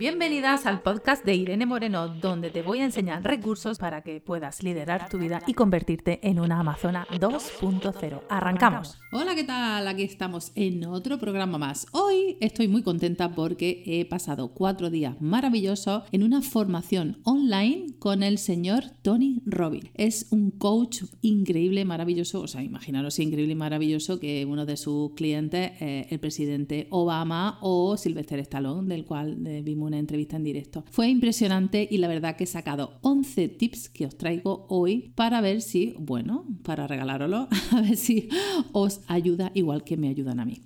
Bienvenidas al podcast de Irene Moreno, donde te voy a enseñar recursos para que puedas liderar tu vida y convertirte en una Amazona 2.0. Arrancamos. Hola, ¿qué tal? Aquí estamos en otro programa más. Hoy estoy muy contenta porque he pasado cuatro días maravillosos en una formación online con el señor Tony Robbins. Es un coach increíble, maravilloso. O sea, imaginaros increíble y maravilloso que uno de sus clientes es el presidente Obama o Sylvester Stallone, del cual vimos una entrevista en directo. Fue impresionante y la verdad que he sacado 11 tips que os traigo hoy para ver si, bueno, para regalároslo, a ver si os ayuda igual que me ayudan a mí.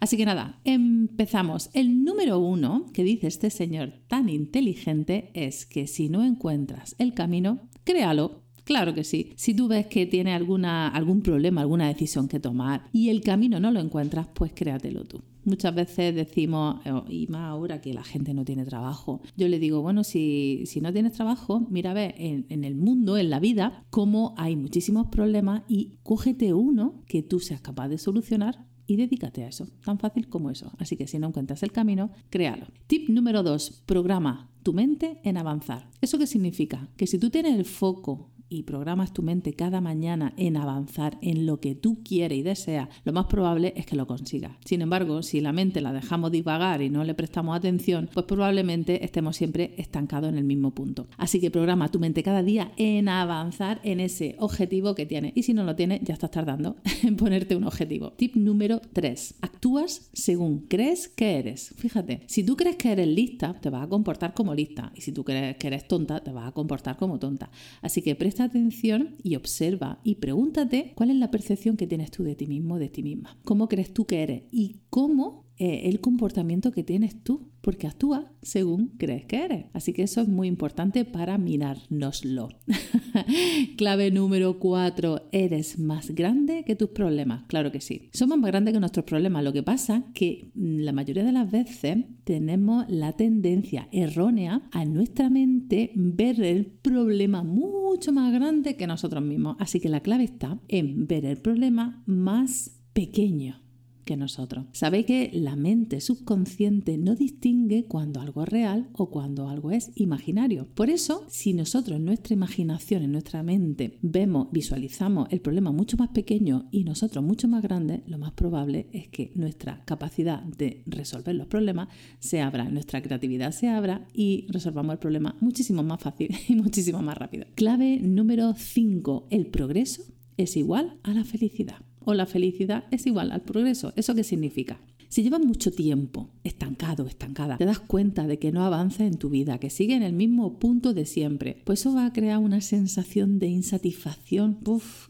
Así que nada, empezamos. El número uno que dice este señor tan inteligente es que si no encuentras el camino, créalo Claro que sí. Si tú ves que tiene alguna, algún problema, alguna decisión que tomar y el camino no lo encuentras, pues créatelo tú. Muchas veces decimos, eh, y más ahora que la gente no tiene trabajo, yo le digo, bueno, si, si no tienes trabajo, mira a ver en, en, el mundo, en la vida, cómo hay muchísimos problemas y cógete uno que tú seas capaz de solucionar y dedícate a eso, tan fácil como eso. Así que si no encuentras el camino, créalo. Tip número dos, programa tu mente en avanzar. ¿Eso qué significa? Que si tú tienes el foco y programas tu mente cada mañana en avanzar en lo que tú quieres y deseas, lo más probable es que lo consigas. Sin embargo, si la mente la dejamos divagar y no le prestamos atención, pues probablemente estemos siempre estancados en el mismo punto. Así que programa tu mente cada día en avanzar en ese objetivo que tienes. Y si no lo tienes, ya estás tardando en ponerte un objetivo. Tip número 3. Actúas según crees que eres. Fíjate, si tú crees que eres lista, te vas a comportar como lista. Y si tú crees que eres tonta, te vas a comportar como tonta. Así que presta atención y observa y pregúntate cuál es la percepción que tienes tú de ti mismo, de ti misma. ¿Cómo crees tú que eres? Y cómo eh, el comportamiento que tienes tú, porque actúa según crees que eres. Así que eso es muy importante para mirárnoslo. Clave número 4, eres más grande que tus problemas. Claro que sí. Somos más grandes que nuestros problemas. Lo que pasa que mm, la mayoría de las veces tenemos la tendencia errónea a nuestra mente ver el problema mucho más grande que nosotros mismos. Así que la clave está en ver el problema más pequeño nosotros. Sabéis que la mente subconsciente no distingue cuando algo es real o cuando algo es imaginario. Por eso, si nosotros en nuestra imaginación, en nuestra mente, vemos, visualizamos el problema mucho más pequeño y nosotros mucho más grande, lo más probable es que nuestra capacidad de resolver los problemas se abra, nuestra creatividad se abra y resolvamos el problema muchísimo más fácil y muchísimo más rápido. Clave número 5. El progreso es igual a la felicidad o la felicidad es igual al progreso. ¿Eso qué significa? Si llevas mucho tiempo estancado, estancada, te das cuenta de que no avanza en tu vida, que sigue en el mismo punto de siempre, pues eso va a crear una sensación de insatisfacción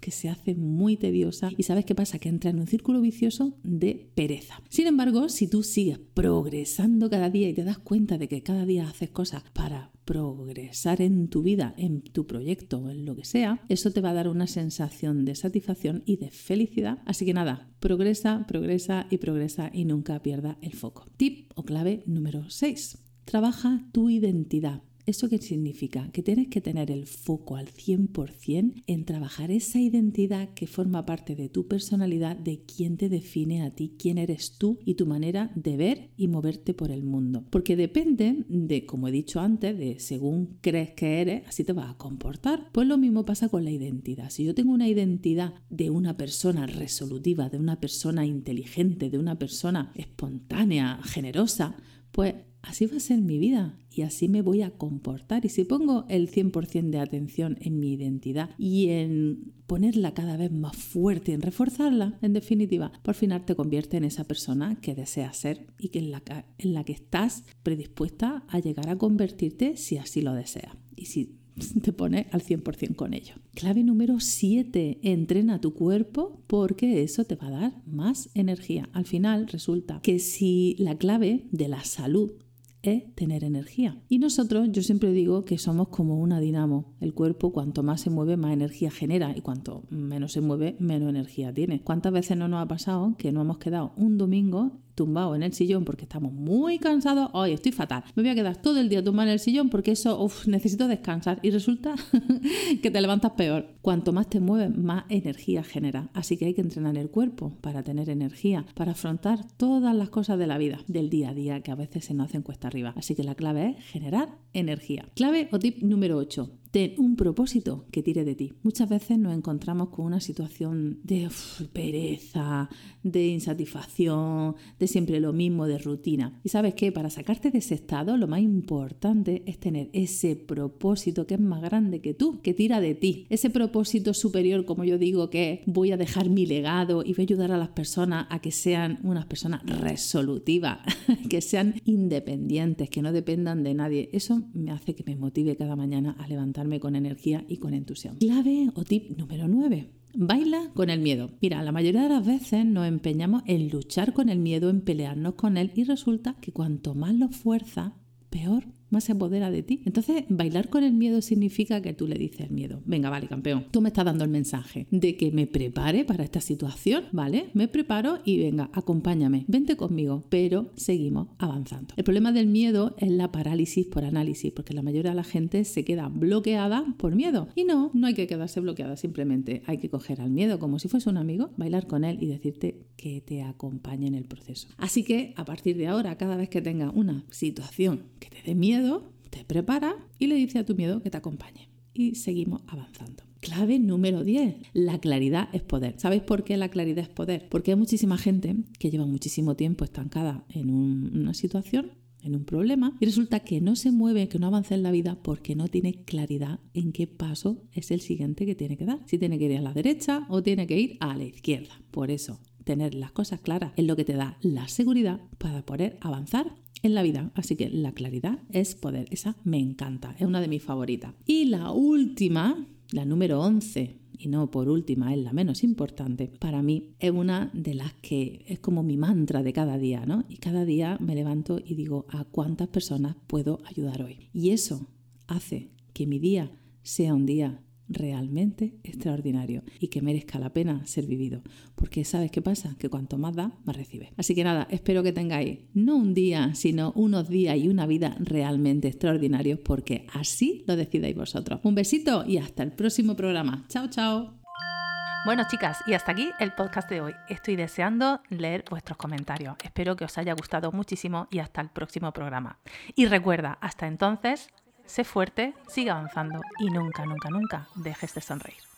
que se hace muy tediosa y sabes qué pasa, que entra en un círculo vicioso de pereza. Sin embargo, si tú sigues progresando cada día y te das cuenta de que cada día haces cosas para progresar en tu vida, en tu proyecto o en lo que sea, eso te va a dar una sensación de satisfacción y de felicidad. Así que nada, progresa, progresa y progresa y nunca pierda el foco. Tip o clave número 6. Trabaja tu identidad. ¿Eso qué significa? Que tienes que tener el foco al 100% en trabajar esa identidad que forma parte de tu personalidad, de quién te define a ti, quién eres tú y tu manera de ver y moverte por el mundo. Porque depende de, como he dicho antes, de según crees que eres, así te vas a comportar. Pues lo mismo pasa con la identidad. Si yo tengo una identidad de una persona resolutiva, de una persona inteligente, de una persona espontánea, generosa, pues así va a ser mi vida y así me voy a comportar. Y si pongo el 100% de atención en mi identidad y en ponerla cada vez más fuerte, en reforzarla, en definitiva, por final te convierte en esa persona que deseas ser y que en, la, en la que estás predispuesta a llegar a convertirte si así lo deseas. Y si te pone al 100% con ello. Clave número 7, entrena tu cuerpo porque eso te va a dar más energía. Al final resulta que si la clave de la salud es tener energía. Y nosotros, yo siempre digo que somos como una dinamo. El cuerpo, cuanto más se mueve, más energía genera y cuanto menos se mueve, menos energía tiene. ¿Cuántas veces no nos ha pasado que no hemos quedado un domingo tumbado en el sillón porque estamos muy cansados, hoy estoy fatal, me voy a quedar todo el día tumbado en el sillón porque eso, uff, necesito descansar y resulta que te levantas peor. Cuanto más te mueves, más energía genera. Así que hay que entrenar el cuerpo para tener energía, para afrontar todas las cosas de la vida, del día a día, que a veces se nos hacen cuesta arriba. Así que la clave es generar energía. Clave o tip número 8. Ten un propósito que tire de ti. Muchas veces nos encontramos con una situación de pereza, de insatisfacción, de siempre lo mismo, de rutina. Y sabes qué, para sacarte de ese estado, lo más importante es tener ese propósito que es más grande que tú, que tira de ti. Ese propósito superior, como yo digo, que voy a dejar mi legado y voy a ayudar a las personas a que sean unas personas resolutivas, que sean independientes, que no dependan de nadie. Eso me hace que me motive cada mañana a levantarme con energía y con entusiasmo. Clave o tip número 9. Baila con el miedo. Mira, la mayoría de las veces nos empeñamos en luchar con el miedo, en pelearnos con él y resulta que cuanto más lo fuerza, peor más se apodera de ti. Entonces, bailar con el miedo significa que tú le dices al miedo, venga, vale, campeón, tú me estás dando el mensaje de que me prepare para esta situación, ¿vale? Me preparo y venga, acompáñame, vente conmigo, pero seguimos avanzando. El problema del miedo es la parálisis por análisis, porque la mayoría de la gente se queda bloqueada por miedo. Y no, no hay que quedarse bloqueada, simplemente hay que coger al miedo como si fuese un amigo, bailar con él y decirte que te acompañe en el proceso. Así que a partir de ahora, cada vez que tenga una situación que te dé miedo, te prepara y le dice a tu miedo que te acompañe. Y seguimos avanzando. Clave número 10. La claridad es poder. ¿Sabéis por qué la claridad es poder? Porque hay muchísima gente que lleva muchísimo tiempo estancada en una situación en un problema y resulta que no se mueve, que no avanza en la vida porque no tiene claridad en qué paso es el siguiente que tiene que dar. Si tiene que ir a la derecha o tiene que ir a la izquierda. Por eso, tener las cosas claras es lo que te da la seguridad para poder avanzar en la vida. Así que la claridad es poder. Esa me encanta, es una de mis favoritas. Y la última, la número 11, y no por última, es la menos importante, para mí es una de las que es como mi mantra de cada día, ¿no? Y cada día me levanto y digo, ¿a cuántas personas puedo ayudar hoy? Y eso hace que mi día sea un día realmente extraordinario y que merezca la pena ser vivido. Porque sabes qué pasa? Que cuanto más da, más recibe. Así que nada, espero que tengáis no un día, sino unos días y una vida realmente extraordinarios porque así lo decidáis vosotros. Un besito y hasta el próximo programa. Chao, chao. Bueno, chicas, y hasta aquí el podcast de hoy. Estoy deseando leer vuestros comentarios. Espero que os haya gustado muchísimo y hasta el próximo programa. Y recuerda, hasta entonces, sé fuerte, sigue avanzando y nunca, nunca, nunca dejes de sonreír.